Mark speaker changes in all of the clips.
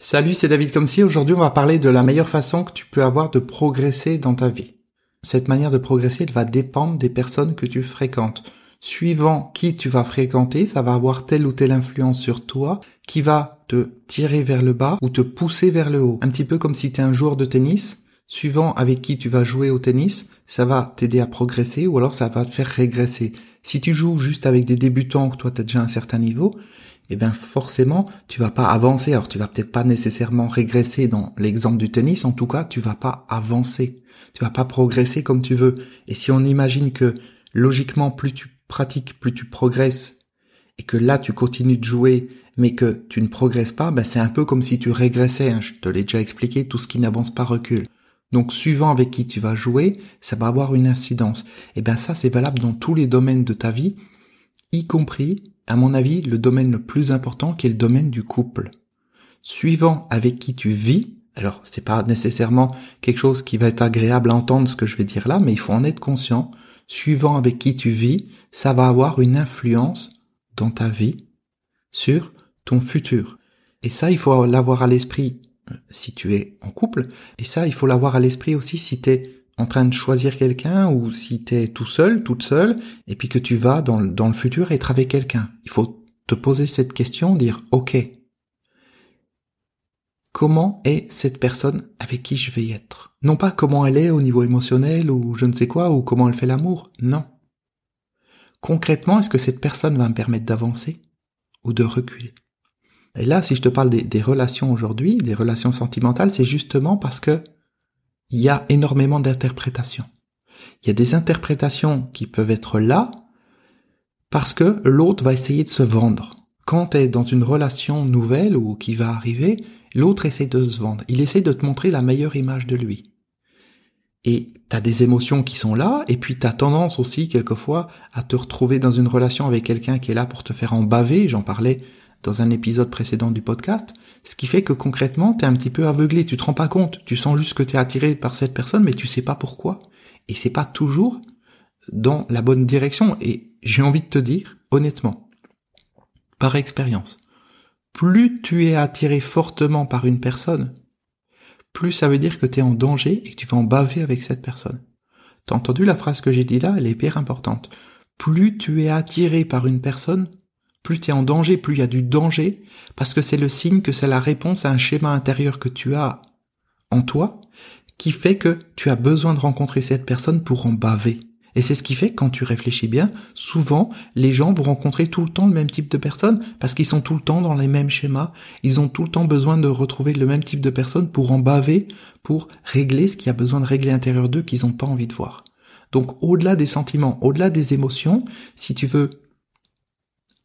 Speaker 1: Salut, c'est David Comsi. Aujourd'hui, on va parler de la meilleure façon que tu peux avoir de progresser dans ta vie. Cette manière de progresser, elle va dépendre des personnes que tu fréquentes. Suivant qui tu vas fréquenter, ça va avoir telle ou telle influence sur toi qui va te tirer vers le bas ou te pousser vers le haut. Un petit peu comme si tu es un joueur de tennis. Suivant avec qui tu vas jouer au tennis, ça va t'aider à progresser ou alors ça va te faire régresser. Si tu joues juste avec des débutants, que toi tu as déjà un certain niveau, eh bien forcément, tu vas pas avancer. Alors tu vas peut-être pas nécessairement régresser dans l'exemple du tennis, en tout cas, tu vas pas avancer. Tu vas pas progresser comme tu veux. Et si on imagine que logiquement, plus tu pratiques, plus tu progresses, et que là tu continues de jouer, mais que tu ne progresses pas, ben c'est un peu comme si tu régressais. Hein. Je te l'ai déjà expliqué, tout ce qui n'avance pas recule. Donc suivant avec qui tu vas jouer, ça va avoir une incidence. Et ben ça c'est valable dans tous les domaines de ta vie, y compris à mon avis, le domaine le plus important qui est le domaine du couple. Suivant avec qui tu vis, alors c'est pas nécessairement quelque chose qui va être agréable à entendre ce que je vais dire là, mais il faut en être conscient. Suivant avec qui tu vis, ça va avoir une influence dans ta vie sur ton futur. Et ça, il faut l'avoir à l'esprit euh, si tu es en couple. Et ça, il faut l'avoir à l'esprit aussi si tu es en train de choisir quelqu'un ou si tu es tout seul, toute seule, et puis que tu vas dans, dans le futur être avec quelqu'un. Il faut te poser cette question, dire OK, comment est cette personne avec qui je vais être? Non pas comment elle est au niveau émotionnel ou je ne sais quoi, ou comment elle fait l'amour, non. Concrètement, est-ce que cette personne va me permettre d'avancer ou de reculer? Et là, si je te parle des, des relations aujourd'hui, des relations sentimentales, c'est justement parce que il y a énormément d'interprétations. Il y a des interprétations qui peuvent être là parce que l'autre va essayer de se vendre. Quand tu es dans une relation nouvelle ou qui va arriver, l'autre essaie de se vendre. Il essaie de te montrer la meilleure image de lui. Et t'as des émotions qui sont là, et puis t'as tendance aussi quelquefois à te retrouver dans une relation avec quelqu'un qui est là pour te faire en baver, j'en parlais dans un épisode précédent du podcast, ce qui fait que concrètement, t'es un petit peu aveuglé, tu te rends pas compte, tu sens juste que t'es attiré par cette personne, mais tu sais pas pourquoi. Et c'est pas toujours dans la bonne direction. Et j'ai envie de te dire, honnêtement, par expérience, plus tu es attiré fortement par une personne, plus ça veut dire que tu es en danger et que tu vas en baver avec cette personne. T'as entendu la phrase que j'ai dit là, elle est hyper importante. Plus tu es attiré par une personne, plus tu es en danger, plus il y a du danger, parce que c'est le signe que c'est la réponse à un schéma intérieur que tu as en toi, qui fait que tu as besoin de rencontrer cette personne pour en baver. Et c'est ce qui fait, quand tu réfléchis bien, souvent, les gens vont rencontrer tout le temps le même type de personne, parce qu'ils sont tout le temps dans les mêmes schémas, ils ont tout le temps besoin de retrouver le même type de personne pour en baver, pour régler ce qui a besoin de régler à l'intérieur d'eux qu'ils n'ont pas envie de voir. Donc, au-delà des sentiments, au-delà des émotions, si tu veux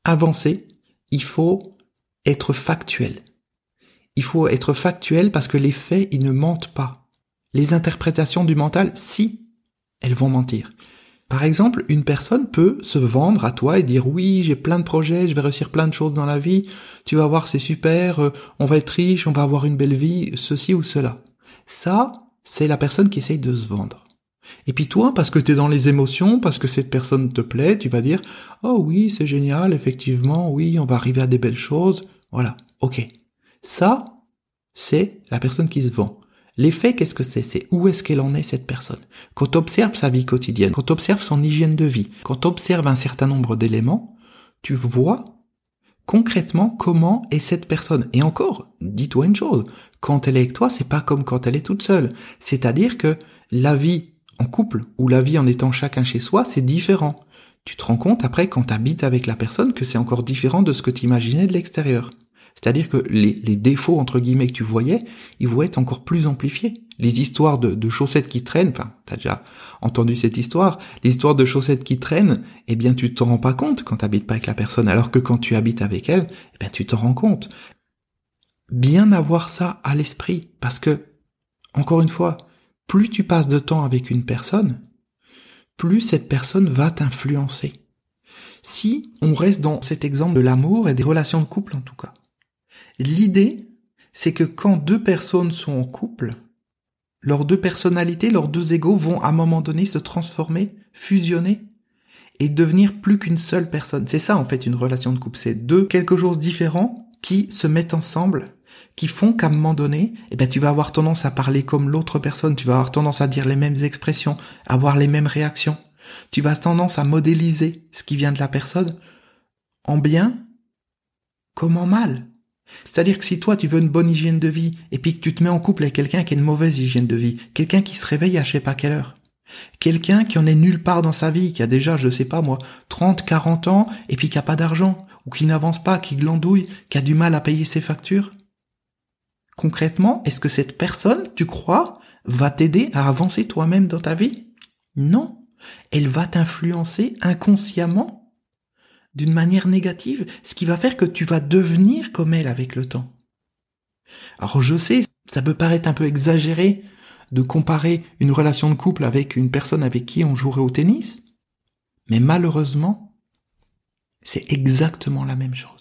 Speaker 1: avancer, il faut être factuel. Il faut être factuel parce que les faits, ils ne mentent pas. Les interprétations du mental, si, elles vont mentir. Par exemple, une personne peut se vendre à toi et dire oui, j'ai plein de projets, je vais réussir plein de choses dans la vie, tu vas voir, c'est super, euh, on va être riche, on va avoir une belle vie, ceci ou cela. Ça, c'est la personne qui essaye de se vendre. Et puis toi, parce que tu es dans les émotions, parce que cette personne te plaît, tu vas dire "Oh oui, c'est génial, effectivement, oui, on va arriver à des belles choses." Voilà. OK. Ça, c'est la personne qui se vend. L'effet, qu'est-ce que c'est? C'est où est-ce qu'elle en est, cette personne? Quand tu observes sa vie quotidienne, quand tu observes son hygiène de vie, quand tu observes un certain nombre d'éléments, tu vois concrètement comment est cette personne. Et encore, dis-toi une chose, quand elle est avec toi, c'est pas comme quand elle est toute seule. C'est-à-dire que la vie en couple, ou la vie en étant chacun chez soi, c'est différent. Tu te rends compte après quand tu habites avec la personne que c'est encore différent de ce que tu imaginais de l'extérieur. C'est-à-dire que les, défauts entre guillemets que tu voyais, ils vont être encore plus amplifiés. Les histoires de, chaussettes qui traînent, enfin, t'as déjà entendu cette histoire, l'histoire de chaussettes qui traînent, eh bien tu t'en rends pas compte quand tu habites pas avec la personne, alors que quand tu habites avec elle, eh bien tu t'en rends compte. Bien avoir ça à l'esprit, parce que, encore une fois, plus tu passes de temps avec une personne, plus cette personne va t'influencer. Si on reste dans cet exemple de l'amour et des relations de couple en tout cas, l'idée, c'est que quand deux personnes sont en couple, leurs deux personnalités, leurs deux égaux vont à un moment donné se transformer, fusionner et devenir plus qu'une seule personne. C'est ça en fait une relation de couple, c'est deux quelque chose différent qui se mettent ensemble qui font qu'à un moment donné, eh ben, tu vas avoir tendance à parler comme l'autre personne, tu vas avoir tendance à dire les mêmes expressions, avoir les mêmes réactions. Tu vas tendance à modéliser ce qui vient de la personne en bien comme en mal. C'est-à-dire que si toi tu veux une bonne hygiène de vie et puis que tu te mets en couple avec quelqu'un qui a une mauvaise hygiène de vie, quelqu'un qui se réveille à je sais pas quelle heure, quelqu'un qui en est nulle part dans sa vie, qui a déjà, je sais pas moi, 30, 40 ans et puis qui a pas d'argent, ou qui n'avance pas, qui glandouille, qui a du mal à payer ses factures. Concrètement, est-ce que cette personne, tu crois, va t'aider à avancer toi-même dans ta vie? Non. Elle va t'influencer inconsciemment d'une manière négative, ce qui va faire que tu vas devenir comme elle avec le temps. Alors je sais, ça peut paraître un peu exagéré de comparer une relation de couple avec une personne avec qui on jouerait au tennis, mais malheureusement, c'est exactement la même chose.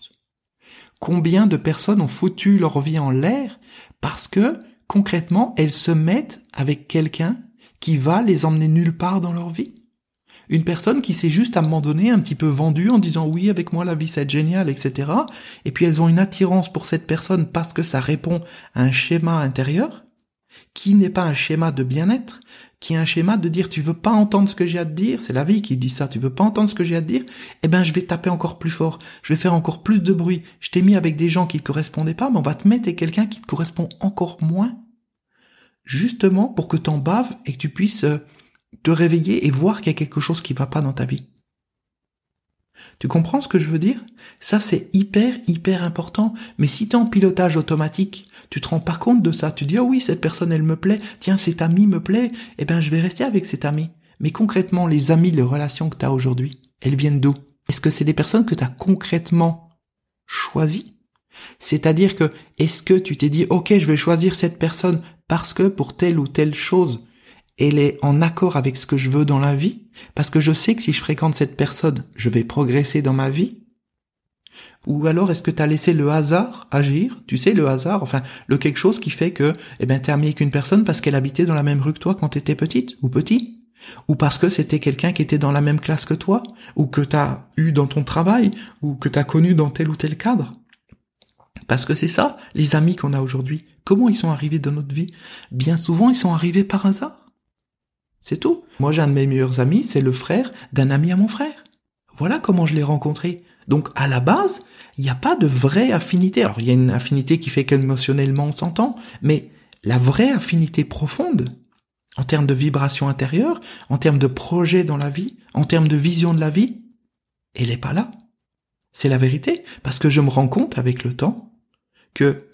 Speaker 1: Combien de personnes ont foutu leur vie en l'air parce que, concrètement, elles se mettent avec quelqu'un qui va les emmener nulle part dans leur vie? Une personne qui s'est juste à un moment donné un petit peu vendue en disant oui avec moi la vie c'est génial etc. Et puis elles ont une attirance pour cette personne parce que ça répond à un schéma intérieur qui n'est pas un schéma de bien-être, qui est un schéma de dire tu veux pas entendre ce que j'ai à te dire, c'est la vie qui dit ça, tu veux pas entendre ce que j'ai à te dire, eh ben je vais taper encore plus fort, je vais faire encore plus de bruit, je t'ai mis avec des gens qui te correspondaient pas, mais on va te mettre avec quelqu'un qui te correspond encore moins, justement pour que t'en baves et que tu puisses euh, te réveiller et voir qu'il y a quelque chose qui va pas dans ta vie. Tu comprends ce que je veux dire? Ça, c'est hyper, hyper important. Mais si tu es en pilotage automatique, tu te rends pas compte de ça. Tu dis, oh oui, cette personne, elle me plaît. Tiens, cet ami me plaît. Eh ben, je vais rester avec cet ami. Mais concrètement, les amis, les relations que tu as aujourd'hui, elles viennent d'où? Est-ce que c'est des personnes que tu as concrètement choisies? C'est-à-dire que, est-ce que tu t'es dit, ok, je vais choisir cette personne parce que pour telle ou telle chose, elle est en accord avec ce que je veux dans la vie, parce que je sais que si je fréquente cette personne, je vais progresser dans ma vie Ou alors est-ce que tu as laissé le hasard agir Tu sais, le hasard, enfin, le quelque chose qui fait que, eh ben, t'es ami avec une personne parce qu'elle habitait dans la même rue que toi quand t'étais petite ou petit? Ou parce que c'était quelqu'un qui était dans la même classe que toi, ou que t'as eu dans ton travail, ou que t'as connu dans tel ou tel cadre? Parce que c'est ça, les amis qu'on a aujourd'hui. Comment ils sont arrivés dans notre vie? Bien souvent, ils sont arrivés par hasard. C'est tout. Moi, j'ai un de mes meilleurs amis, c'est le frère d'un ami à mon frère. Voilà comment je l'ai rencontré. Donc, à la base, il n'y a pas de vraie affinité. Alors, il y a une affinité qui fait qu'émotionnellement on s'entend, mais la vraie affinité profonde, en termes de vibration intérieure, en termes de projet dans la vie, en termes de vision de la vie, elle n'est pas là. C'est la vérité, parce que je me rends compte avec le temps que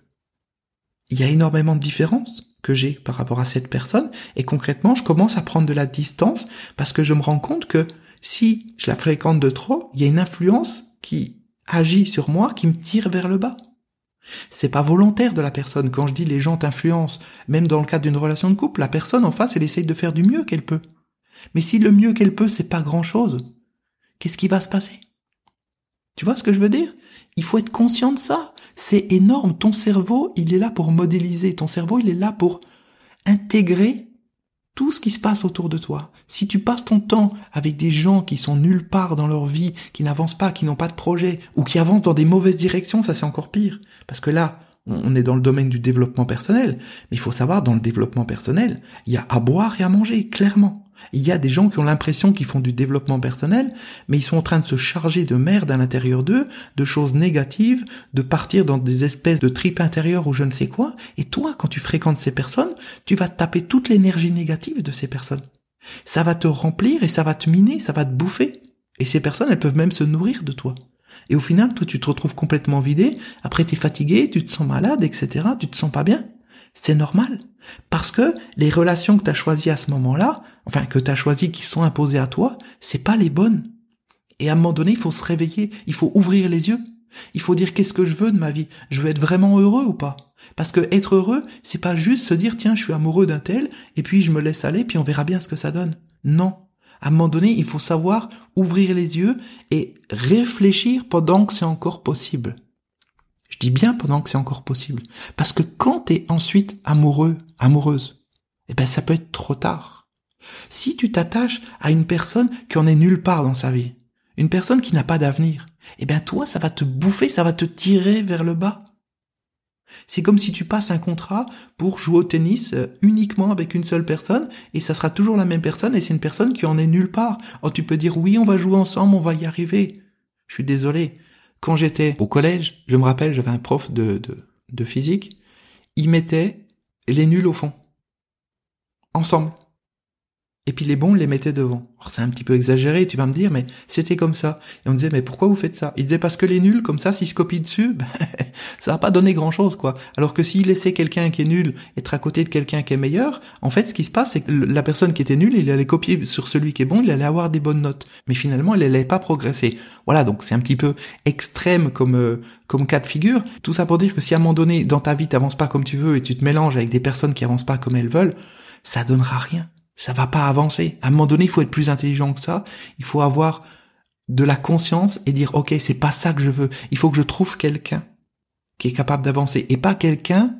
Speaker 1: il y a énormément de différences que j'ai par rapport à cette personne et concrètement je commence à prendre de la distance parce que je me rends compte que si je la fréquente de trop, il y a une influence qui agit sur moi qui me tire vers le bas. C'est pas volontaire de la personne. Quand je dis les gens t'influencent, même dans le cadre d'une relation de couple, la personne en face, elle essaye de faire du mieux qu'elle peut. Mais si le mieux qu'elle peut, c'est pas grand chose, qu'est-ce qui va se passer? Tu vois ce que je veux dire? Il faut être conscient de ça. C'est énorme. Ton cerveau, il est là pour modéliser. Ton cerveau, il est là pour intégrer tout ce qui se passe autour de toi. Si tu passes ton temps avec des gens qui sont nulle part dans leur vie, qui n'avancent pas, qui n'ont pas de projet, ou qui avancent dans des mauvaises directions, ça c'est encore pire. Parce que là, on est dans le domaine du développement personnel. Mais il faut savoir, dans le développement personnel, il y a à boire et à manger, clairement. Il y a des gens qui ont l'impression qu'ils font du développement personnel, mais ils sont en train de se charger de merde à l'intérieur d'eux, de choses négatives, de partir dans des espèces de tripes intérieures ou je ne sais quoi. Et toi, quand tu fréquentes ces personnes, tu vas taper toute l'énergie négative de ces personnes. Ça va te remplir et ça va te miner, ça va te bouffer. Et ces personnes, elles peuvent même se nourrir de toi. Et au final, toi, tu te retrouves complètement vidé. Après, tu es fatigué, tu te sens malade, etc. Tu te sens pas bien. C'est normal. Parce que les relations que tu as choisies à ce moment-là, enfin que tu as choisies qui sont imposées à toi, c'est pas les bonnes. Et à un moment donné, il faut se réveiller, il faut ouvrir les yeux. Il faut dire qu'est-ce que je veux de ma vie? Je veux être vraiment heureux ou pas? Parce que être heureux, c'est pas juste se dire tiens, je suis amoureux d'un tel et puis je me laisse aller puis on verra bien ce que ça donne. Non. À un moment donné, il faut savoir ouvrir les yeux et réfléchir pendant que c'est encore possible. Je dis bien pendant que c'est encore possible. Parce que quand t'es ensuite amoureux, amoureuse, eh ben, ça peut être trop tard. Si tu t'attaches à une personne qui en est nulle part dans sa vie, une personne qui n'a pas d'avenir, eh ben, toi, ça va te bouffer, ça va te tirer vers le bas. C'est comme si tu passes un contrat pour jouer au tennis euh, uniquement avec une seule personne et ça sera toujours la même personne et c'est une personne qui en est nulle part. Oh, tu peux dire oui, on va jouer ensemble, on va y arriver. Je suis désolé. Quand j'étais au collège, je me rappelle, j'avais un prof de, de, de physique, il mettait les nuls au fond. Ensemble et puis les bons, les mettaient devant. C'est un petit peu exagéré, tu vas me dire, mais c'était comme ça. Et on disait, mais pourquoi vous faites ça? Il disait, parce que les nuls, comme ça, s'ils se copient dessus, ben, ça va pas donner grand-chose, quoi. Alors que s'il laissait quelqu'un qui est nul être à côté de quelqu'un qui est meilleur, en fait, ce qui se passe, c'est que la personne qui était nulle, il allait copier sur celui qui est bon, il allait avoir des bonnes notes. Mais finalement, il allait pas progresser. Voilà, donc c'est un petit peu extrême comme euh, comme cas de figure. Tout ça pour dire que si à un moment donné, dans ta vie, t'avances pas comme tu veux et tu te mélanges avec des personnes qui avancent pas comme elles veulent, ça donnera rien ça va pas avancer. À un moment donné, il faut être plus intelligent que ça. Il faut avoir de la conscience et dire, OK, c'est pas ça que je veux. Il faut que je trouve quelqu'un qui est capable d'avancer et pas quelqu'un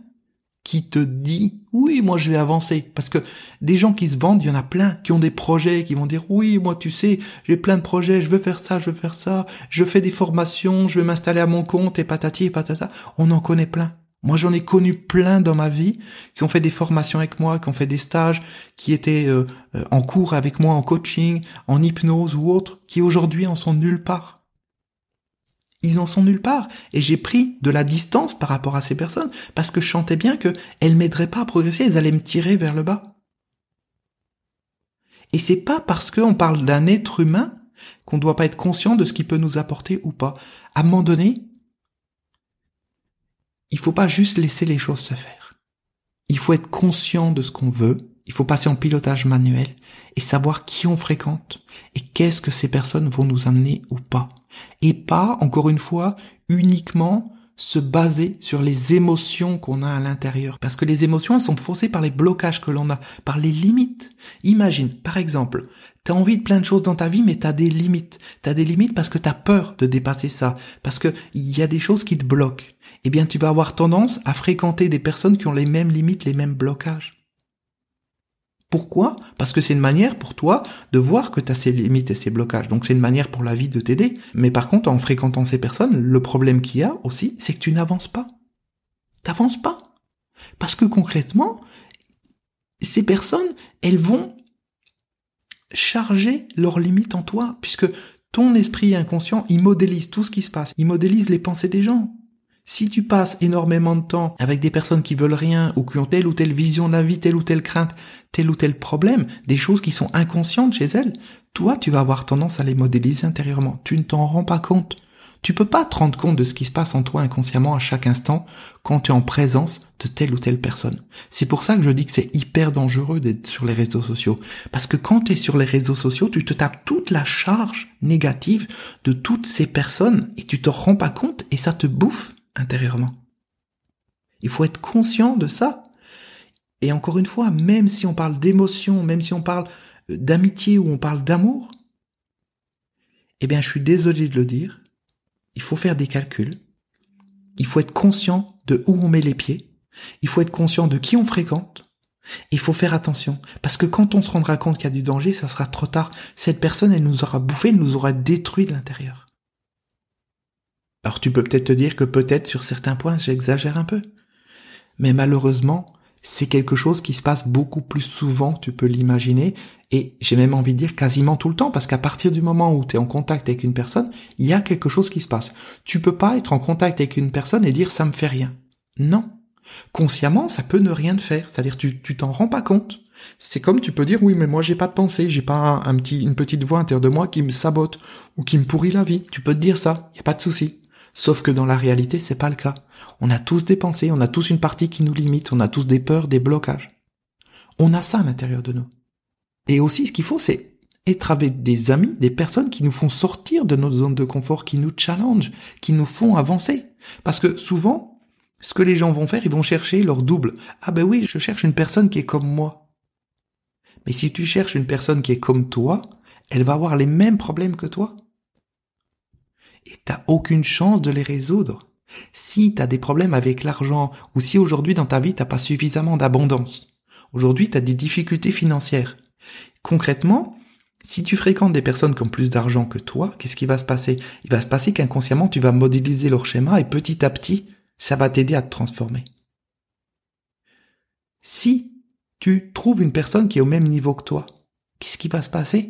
Speaker 1: qui te dit, oui, moi je vais avancer. Parce que des gens qui se vendent, il y en a plein, qui ont des projets, qui vont dire, oui, moi tu sais, j'ai plein de projets, je veux faire ça, je veux faire ça, je fais des formations, je veux m'installer à mon compte et patati et patata. On en connaît plein. Moi, j'en ai connu plein dans ma vie qui ont fait des formations avec moi, qui ont fait des stages, qui étaient euh, euh, en cours avec moi en coaching, en hypnose ou autre, qui aujourd'hui en sont nulle part. Ils en sont nulle part. Et j'ai pris de la distance par rapport à ces personnes parce que je sentais bien qu'elles m'aideraient pas à progresser, elles allaient me tirer vers le bas. Et c'est pas parce qu'on parle d'un être humain qu'on ne doit pas être conscient de ce qu'il peut nous apporter ou pas. À un moment donné, il faut pas juste laisser les choses se faire. Il faut être conscient de ce qu'on veut, il faut passer en pilotage manuel et savoir qui on fréquente et qu'est-ce que ces personnes vont nous amener ou pas. Et pas, encore une fois, uniquement se baser sur les émotions qu'on a à l'intérieur. Parce que les émotions, elles sont faussées par les blocages que l'on a, par les limites. Imagine, par exemple, t'as envie de plein de choses dans ta vie, mais t'as des limites. T'as des limites parce que t'as peur de dépasser ça. Parce que il y a des choses qui te bloquent eh bien tu vas avoir tendance à fréquenter des personnes qui ont les mêmes limites, les mêmes blocages. Pourquoi? Parce que c'est une manière pour toi de voir que tu as ces limites et ces blocages. Donc c'est une manière pour la vie de t'aider. Mais par contre, en fréquentant ces personnes, le problème qu'il y a aussi, c'est que tu n'avances pas. T'avances pas. Parce que concrètement, ces personnes, elles vont charger leurs limites en toi, puisque ton esprit inconscient, il modélise tout ce qui se passe. Il modélise les pensées des gens. Si tu passes énormément de temps avec des personnes qui veulent rien ou qui ont telle ou telle vision de la vie, telle ou telle crainte, tel ou tel problème, des choses qui sont inconscientes chez elles, toi, tu vas avoir tendance à les modéliser intérieurement. Tu ne t'en rends pas compte. Tu peux pas te rendre compte de ce qui se passe en toi inconsciemment à chaque instant quand tu es en présence de telle ou telle personne. C'est pour ça que je dis que c'est hyper dangereux d'être sur les réseaux sociaux. Parce que quand tu es sur les réseaux sociaux, tu te tapes toute la charge négative de toutes ces personnes et tu te rends pas compte et ça te bouffe intérieurement. Il faut être conscient de ça. Et encore une fois, même si on parle d'émotion, même si on parle euh, d'amitié ou on parle d'amour, eh bien, je suis désolé de le dire, il faut faire des calculs. Il faut être conscient de où on met les pieds. Il faut être conscient de qui on fréquente. Il faut faire attention. Parce que quand on se rendra compte qu'il y a du danger, ça sera trop tard. Cette personne, elle nous aura bouffé, elle nous aura détruit de l'intérieur. Alors tu peux peut-être te dire que peut-être sur certains points j'exagère un peu. Mais malheureusement, c'est quelque chose qui se passe beaucoup plus souvent que tu peux l'imaginer et j'ai même envie de dire quasiment tout le temps parce qu'à partir du moment où tu es en contact avec une personne, il y a quelque chose qui se passe. Tu peux pas être en contact avec une personne et dire ça me fait rien. Non. Consciemment, ça peut ne rien te faire, c'est-à-dire tu tu t'en rends pas compte. C'est comme tu peux dire oui mais moi j'ai pas de pensée, j'ai pas un, petit une petite voix intérieure de moi qui me sabote ou qui me pourrit la vie. Tu peux te dire ça, y a pas de souci. Sauf que dans la réalité, c'est pas le cas. On a tous des pensées, on a tous une partie qui nous limite, on a tous des peurs, des blocages. On a ça à l'intérieur de nous. Et aussi, ce qu'il faut, c'est être avec des amis, des personnes qui nous font sortir de notre zone de confort, qui nous challenge, qui nous font avancer. Parce que souvent, ce que les gens vont faire, ils vont chercher leur double. Ah ben oui, je cherche une personne qui est comme moi. Mais si tu cherches une personne qui est comme toi, elle va avoir les mêmes problèmes que toi et t'as aucune chance de les résoudre. Si t'as des problèmes avec l'argent ou si aujourd'hui dans ta vie t'as pas suffisamment d'abondance, aujourd'hui t'as des difficultés financières. Concrètement, si tu fréquentes des personnes qui ont plus d'argent que toi, qu'est-ce qui va se passer? Il va se passer qu'inconsciemment tu vas modéliser leur schéma et petit à petit Ça va t'aider à te transformer. Si tu trouves une personne qui est au même niveau que toi, qu'est-ce qui va se passer?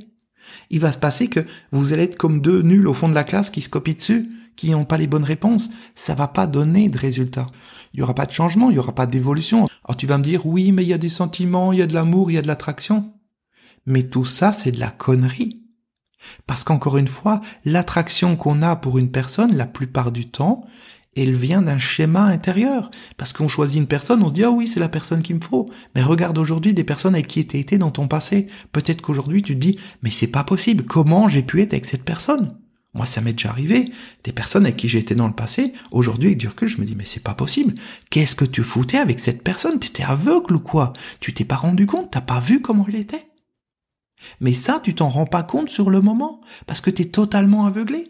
Speaker 1: Il va se passer que vous allez être comme deux nuls au fond de la classe qui se copient dessus, qui n'ont pas les bonnes réponses. Ça va pas donner de résultats. Il y aura pas de changement, il y aura pas d'évolution. Alors tu vas me dire, oui, mais il y a des sentiments, il y a de l'amour, il y a de l'attraction. Mais tout ça, c'est de la connerie. Parce qu'encore une fois, l'attraction qu'on a pour une personne, la plupart du temps, elle vient d'un schéma intérieur. Parce qu'on choisit une personne, on se dit, ah oui, c'est la personne qu'il me faut. Mais regarde aujourd'hui des personnes avec qui tu été dans ton passé. Peut-être qu'aujourd'hui tu te dis, mais c'est pas possible. Comment j'ai pu être avec cette personne? Moi, ça m'est déjà arrivé. Des personnes avec qui j'ai été dans le passé, aujourd'hui, avec du recul, je me dis, mais c'est pas possible. Qu'est-ce que tu foutais avec cette personne? T'étais aveugle ou quoi? Tu t'es pas rendu compte? T'as pas vu comment il était? Mais ça, tu t'en rends pas compte sur le moment, parce que t'es totalement aveuglé.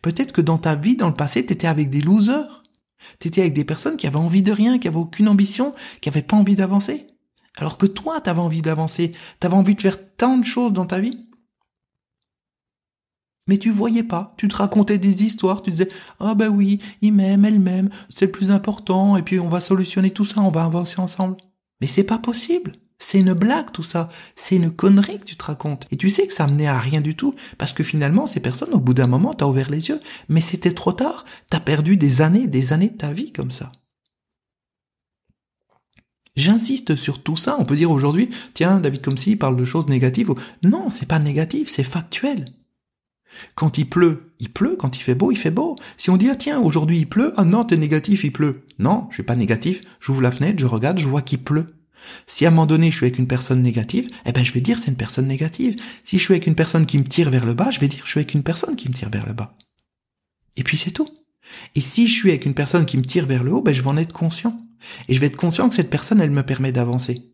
Speaker 1: Peut-être que dans ta vie, dans le passé, t'étais avec des losers. T'étais avec des personnes qui avaient envie de rien, qui avaient aucune ambition, qui avaient pas envie d'avancer. Alors que toi, t'avais envie d'avancer, t'avais envie de faire tant de choses dans ta vie. Mais tu voyais pas, tu te racontais des histoires, tu disais ah ben oui, il m'aime, elle m'aime, c'est le plus important, et puis on va solutionner tout ça, on va avancer ensemble. Mais c'est pas possible. C'est une blague tout ça, c'est une connerie que tu te racontes. Et tu sais que ça menait à rien du tout, parce que finalement ces personnes, au bout d'un moment, t'as ouvert les yeux, mais c'était trop tard, t'as perdu des années, des années de ta vie comme ça. J'insiste sur tout ça, on peut dire aujourd'hui, tiens, David comme il parle de choses négatives. Non, c'est pas négatif, c'est factuel. Quand il pleut, il pleut. Quand il fait beau, il fait beau. Si on dit, ah, tiens, aujourd'hui il pleut, ah non, t'es négatif, il pleut. Non, je suis pas négatif. J'ouvre la fenêtre, je regarde, je vois qu'il pleut. Si à un moment donné je suis avec une personne négative, eh ben je vais dire c'est une personne négative. Si je suis avec une personne qui me tire vers le bas, je vais dire je suis avec une personne qui me tire vers le bas. Et puis c'est tout. Et si je suis avec une personne qui me tire vers le haut, ben je vais en être conscient. Et je vais être conscient que cette personne, elle me permet d'avancer.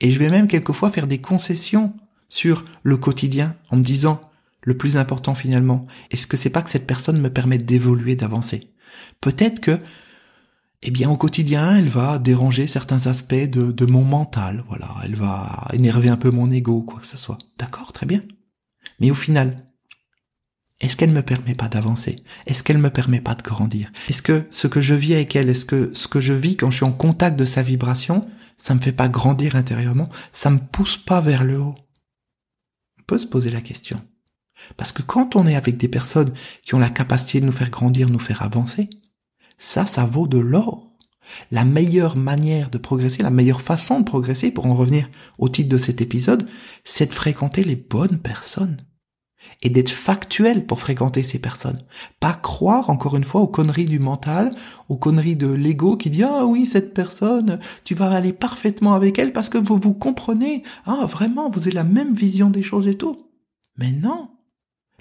Speaker 1: Et je vais même quelquefois faire des concessions sur le quotidien en me disant le plus important finalement, est-ce que c'est pas que cette personne me permet d'évoluer, d'avancer? Peut-être que eh bien au quotidien, elle va déranger certains aspects de, mon mental, voilà, elle va énerver un peu mon ego, quoi que ce soit. D'accord, très bien. Mais au final, est-ce qu'elle me permet pas d'avancer? Est-ce qu'elle me permet pas de grandir? Est-ce que ce que je vis avec elle, est-ce que ce que je vis quand je suis en contact de sa vibration, ça me fait pas grandir intérieurement? Ça me pousse pas vers le haut? On peut se poser la question. Parce que quand on est avec des personnes qui ont la capacité de nous faire grandir, nous faire avancer, ça, ça vaut de l'or. La meilleure manière de progresser, la meilleure façon de progresser, pour en revenir au titre de cet épisode, c'est de fréquenter les bonnes personnes. Et d'être factuel pour fréquenter ces personnes. Pas croire, encore une fois, aux conneries du mental, aux conneries de l'ego qui dit, ah oui, cette personne, tu vas aller parfaitement avec elle parce que vous vous comprenez. Ah, vraiment, vous avez la même vision des choses et tout. Mais non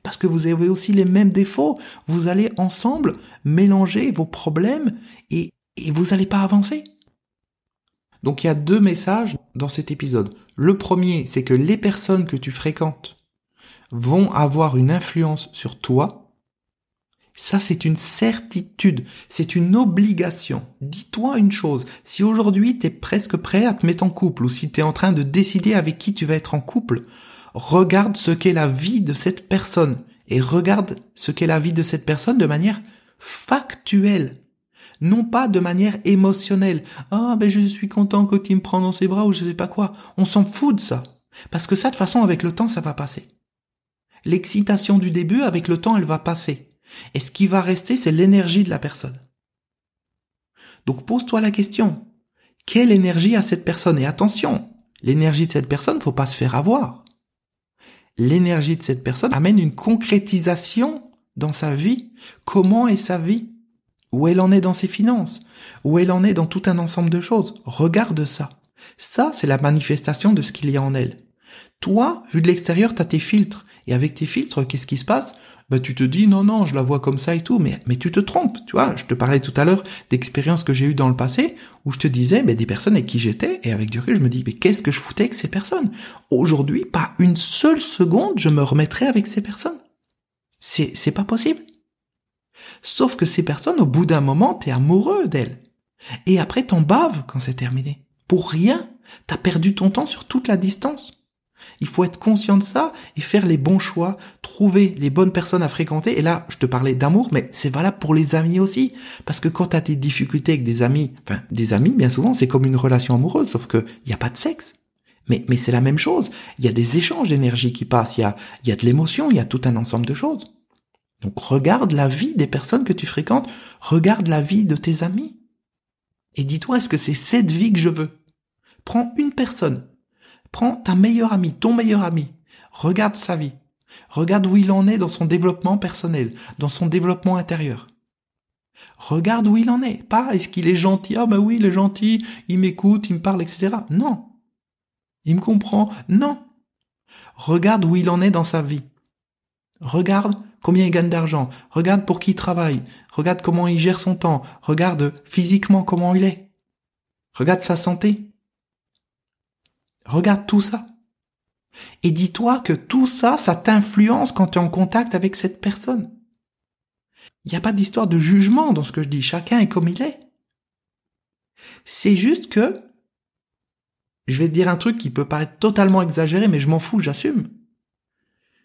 Speaker 1: parce que vous avez aussi les mêmes défauts. Vous allez ensemble mélanger vos problèmes et, vous n'allez pas avancer. Donc il y a deux messages dans cet épisode. Le premier, c'est que les personnes que tu fréquentes vont avoir une influence sur toi. Ça, c'est une certitude, c'est une obligation. Dis-toi une chose, si aujourd'hui tu es presque prêt à te mettre en couple ou si tu es en train de décider avec qui tu vas être en couple, regarde ce qu'est la vie de cette personne et regarde ce qu'est la vie de cette personne de manière factuelle, non pas de manière émotionnelle. Ah ben je suis content quand il me prend dans ses bras ou je sais pas quoi. On s'en fout de ça. Parce que ça, de façon, avec le temps, ça va passer. L'excitation du début, avec le temps, elle va passer. Et ce qui va rester, c'est l'énergie de la personne. Donc pose-toi la question. Quelle énergie a cette personne? Et attention, l'énergie de cette personne, faut pas se faire avoir l'énergie de cette personne amène une concrétisation dans sa vie. Comment est sa vie? Où elle en est dans ses finances? Où elle en est dans tout un ensemble de choses? Regarde ça. Ça, c'est la manifestation de ce qu'il y a en elle. Toi, vu de l'extérieur, t'as tes filtres. Et avec tes filtres, qu'est-ce qui se passe? Bah tu te dis non non je la vois comme ça et tout mais tu te trompes tu vois. Je te parlais tout à l'heure d'expériences que j'ai eues dans le passé où je te disais mais des personnes avec qui j'étais et avec du recul je me dis mais qu'est-ce que je foutais avec ces personnes? Aujourd'hui pas une seule seconde je me remettrais avec ces personnes. C'est c'est pas possible. Sauf que ces personnes au bout d'un moment t'es amoureux d'elles. Et après t'en baves quand c'est terminé. Pour rien. T'as perdu ton temps sur toute la distance Il faut être conscient de ça et faire les bons choix, trouver les bonnes personnes à fréquenter. Et là, je te parlais d'amour, mais c'est valable pour les amis aussi. Parce que quand tu as des difficultés avec des amis, enfin, des amis, bien souvent, c'est comme une relation amoureuse, sauf que il n'y a pas de sexe. Mais, mais c'est la même chose. Il y a des échanges d'énergie qui passent, y a, il y a de l'émotion, il y a tout un ensemble de choses. Donc regarde la vie des personnes que tu fréquentes, regarde la vie de tes amis. Et dis-toi, est-ce que c'est cette vie que je veux? Prends une personne, Prends ta meilleure amie, ton meilleur ami. Regarde sa vie. Regarde où il en est dans son développement personnel, dans son développement intérieur. Regarde où il en est. Pas est-ce qu'il est gentil. Ah ben oui, il est gentil, il m'écoute, il me parle, etc. Non. Il me comprend. Non. Regarde où il en est dans sa vie. Regarde combien il gagne d'argent. Regarde pour qui il travaille. Regarde comment il gère son temps. Regarde physiquement comment il est. Regarde sa santé. Regarde tout ça. Et dis-toi que tout ça, ça t'influence quand tu es en contact avec cette personne. Il n'y a pas d'histoire de jugement dans ce que je dis. Chacun est comme il est. C'est juste que, je vais te dire un truc qui peut paraître totalement exagéré, mais je m'en fous, j'assume.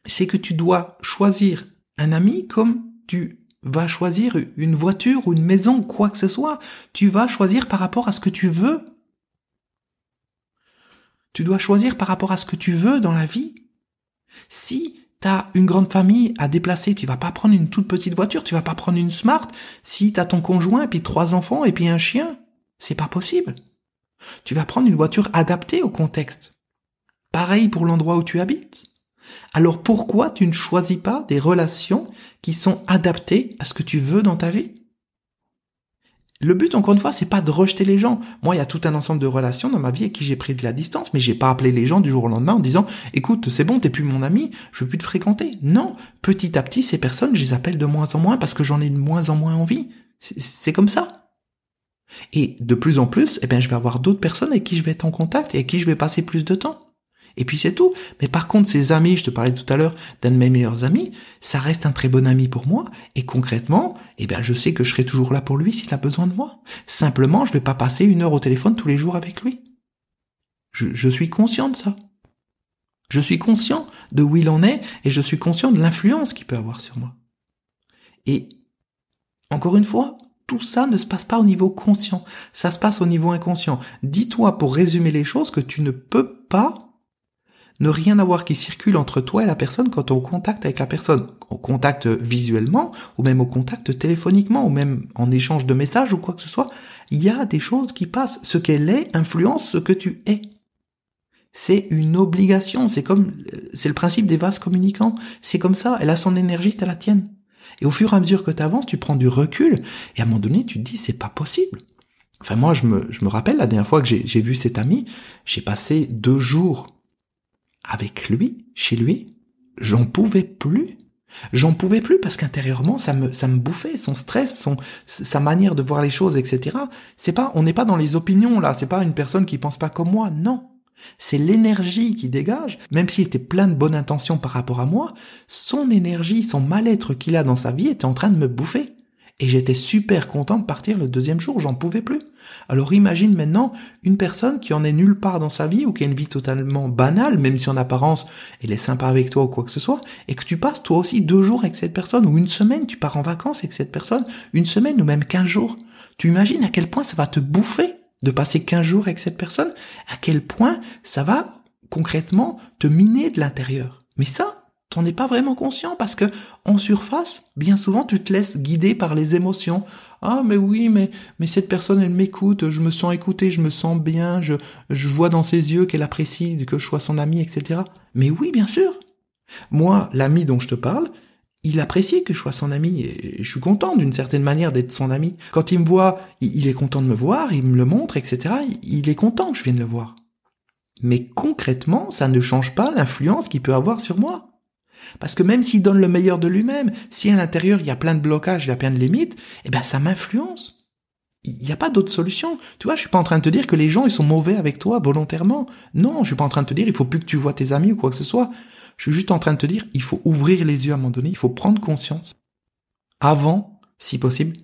Speaker 1: C'est que tu dois choisir un ami comme tu vas choisir une voiture ou une maison quoi que ce soit. Tu vas choisir par rapport à ce que tu veux tu dois choisir par rapport à ce que tu veux dans la vie. Si tu as une grande famille à déplacer, tu vas pas prendre une toute petite voiture, tu vas pas prendre une smart. Si tu as ton conjoint, et puis trois enfants, et puis un chien, c'est pas possible. Tu vas prendre une voiture adaptée au contexte. Pareil pour l'endroit où tu habites. Alors pourquoi tu ne choisis pas des relations qui sont adaptées à ce que tu veux dans ta vie? Le but, encore une fois, c'est pas de rejeter les gens. Moi, il y a tout un ensemble de relations dans ma vie avec qui j'ai pris de la distance, mais j'ai pas appelé les gens du jour au lendemain en disant, écoute, c'est bon, t'es plus mon ami, je veux plus te fréquenter. Non. Petit à petit, ces personnes, je les appelle de moins en moins parce que j'en ai de moins en moins envie. C'est comme ça. Et de plus en plus, eh bien, je vais avoir d'autres personnes avec qui je vais être en contact et avec qui je vais passer plus de temps. Et puis c'est tout. Mais par contre, ces amis, je te parlais tout à l'heure d'un de mes meilleurs amis, ça reste un très bon ami pour moi. Et concrètement, eh bien, je sais que je serai toujours là pour lui s'il a besoin de moi. Simplement, je vais pas passer une heure au téléphone tous les jours avec lui. Je, je suis conscient de ça. Je suis conscient de où il en est et je suis conscient de l'influence qu'il peut avoir sur moi. Et encore une fois, tout ça ne se passe pas au niveau conscient, ça se passe au niveau inconscient. Dis-toi, pour résumer les choses, que tu ne peux pas ne rien avoir qui circule entre toi et la personne quand on contact avec la personne, au contact visuellement, ou même au contact téléphoniquement, ou même en échange de messages ou quoi que ce soit, il y a des choses qui passent. Ce qu'elle est influence ce que tu es. C'est une obligation, c'est comme, c'est le principe des vases communicants. C'est comme ça, elle a son énergie, t'as la tienne. Et au fur et à mesure que tu avances, tu prends du recul, et à un moment donné, tu te dis, c'est pas possible. Enfin, moi, je me, je me rappelle la dernière fois que j'ai vu cet ami, j'ai passé deux jours avec lui, chez lui, j'en pouvais plus. J'en pouvais plus parce qu'intérieurement ça me ça me bouffait son stress, son sa manière de voir les choses, etc. C'est pas on n'est pas dans les opinions là, c'est pas une personne qui pense pas comme moi, non. C'est l'énergie qui dégage, même s'il était plein de bonnes intentions par rapport à moi, son énergie, son mal-être qu'il a dans sa vie était en train de me bouffer. Et j'étais super content de partir le deuxième jour, j'en pouvais plus. Alors imagine maintenant une personne qui en est nulle part dans sa vie ou qui a une vie totalement banale, même si en apparence elle est sympa avec toi ou quoi que ce soit, et que tu passes toi aussi deux jours avec cette personne ou une semaine, tu pars en vacances avec cette personne, une semaine ou même quinze jours. Tu imagines à quel point ça va te bouffer de passer quinze jours avec cette personne, à quel point ça va concrètement te miner de l'intérieur. Mais ça, t'en es pas vraiment conscient parce que en surface, bien souvent, tu te laisses guider par les émotions. Ah, mais oui, mais, mais cette personne, elle m'écoute, je me sens écouté, je me sens bien, je, je vois dans ses yeux qu'elle apprécie que je sois son ami, etc. Mais oui, bien sûr. Moi, l'ami dont je te parle, il apprécie que je sois son ami et je suis content d'une certaine manière d'être son ami. Quand il me voit, il est content de me voir, il me le montre, etc. Il est content que je vienne le voir. Mais concrètement, ça ne change pas l'influence qu'il peut avoir sur moi. Parce que même s'il donne le meilleur de lui-même, si à l'intérieur il y a plein de blocages, il y a plein de limites, eh ben ça m'influence. Il n'y a pas d'autre solution. Tu vois, je suis pas en train de te dire que les gens ils sont mauvais avec toi volontairement. Non, je suis pas en train de te dire il faut plus que tu vois tes amis ou quoi que ce soit. Je suis juste en train de te dire il faut ouvrir les yeux à un moment donné, il faut prendre conscience avant, si possible,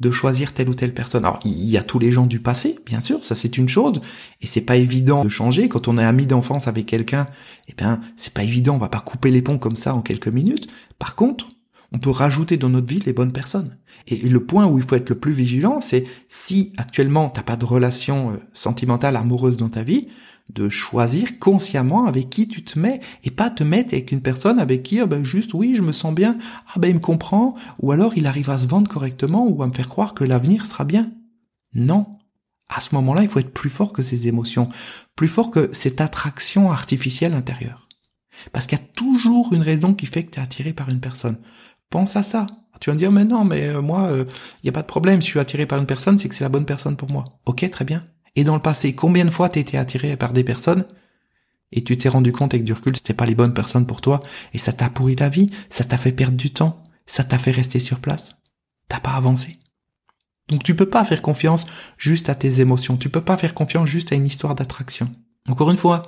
Speaker 1: de choisir telle ou telle personne. Alors, il y a tous les gens du passé, bien sûr, ça c'est une chose, et c'est pas évident de changer. Quand on est ami d'enfance avec quelqu'un, eh ben, c'est pas évident, on va pas couper les ponts comme ça en quelques minutes. Par contre, on peut rajouter dans notre vie les bonnes personnes. Et le point où il faut être le plus vigilant, c'est si actuellement t'as pas de relation euh, sentimentale, amoureuse dans ta vie, de choisir consciemment avec qui tu te mets et pas te mettre avec une personne avec qui ah ben juste oui je me sens bien. Ah ben il me comprend. Ou alors il arrive à se vendre correctement ou à me faire croire que l'avenir sera bien. Non. À ce moment-là il faut être plus fort que ces émotions plus fort que cette attraction artificielle intérieure. Parce qu'il y a toujours une raison qui fait que tu es attiré par une personne. Pense à ça. Tu vas me dire mais non mais euh, moi il euh, y a pas de problème. Si je suis attiré par une personne c'est que c'est la bonne personne pour moi. Ok très bien et dans le passé, combien de fois t'as été attiré par des personnes et tu t'es rendu compte avec du recul, c'était pas les bonnes personnes pour toi et ça t'a pourri la vie, ça t'a fait perdre du temps, ça t'a fait rester sur place? T'as pas avancé. Donc tu peux pas faire confiance juste à tes émotions, tu peux pas faire confiance juste à une histoire d'attraction. Encore une fois,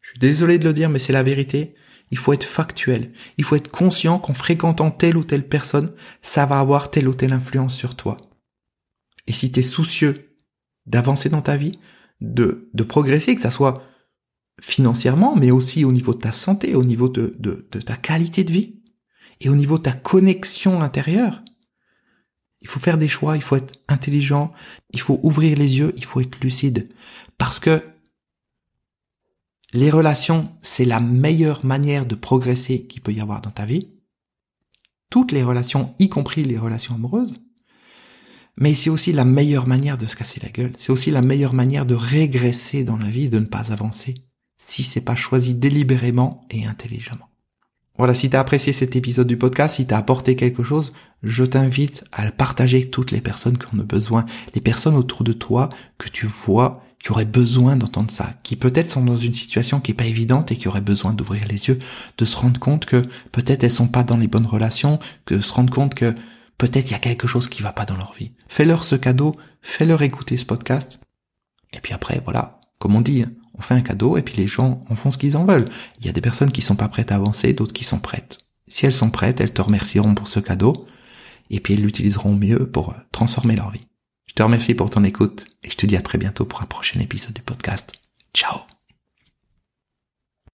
Speaker 1: je suis désolé de le dire mais c'est la vérité. Il faut être factuel. Il faut être conscient qu'en fréquentant telle ou telle personne, ça va avoir telle ou telle influence sur toi. Et si t'es soucieux d'avancer dans ta vie, de, de progresser, que ça soit financièrement, mais aussi au niveau de ta santé, au niveau de, de, de ta qualité de vie, et au niveau de ta connexion intérieure. Il faut faire des choix, il faut être intelligent, il faut ouvrir les yeux, il faut être lucide. Parce que les relations, c'est la meilleure manière de progresser qu'il peut y avoir dans ta vie. Toutes les relations, y compris les relations amoureuses, mais c'est aussi la meilleure manière de se casser la gueule. C'est aussi la meilleure manière de régresser dans la vie, de ne pas avancer, si c'est pas choisi délibérément et intelligemment. Voilà, si t'as apprécié cet épisode du podcast, si t'as apporté quelque chose, je t'invite à le partager avec toutes les personnes qui en ont besoin, les personnes autour de toi que tu vois qui auraient besoin d'entendre ça, qui peut-être sont dans une situation qui est pas évidente et qui auraient besoin d'ouvrir les yeux, de se rendre compte que peut-être elles sont pas dans les bonnes relations, que se rendre compte que Peut-être il y a quelque chose qui va pas dans leur vie. Fais-leur ce cadeau, fais-leur écouter ce podcast. Et puis après, voilà, comme on dit, on fait un cadeau et puis les gens en font ce qu'ils en veulent. Il y a des personnes qui sont pas prêtes à avancer, d'autres qui sont prêtes. Si elles sont prêtes, elles te remercieront pour ce cadeau et puis elles l'utiliseront mieux pour euh, transformer leur vie. Je te remercie pour ton écoute et je te dis à très bientôt pour un prochain épisode du podcast. Ciao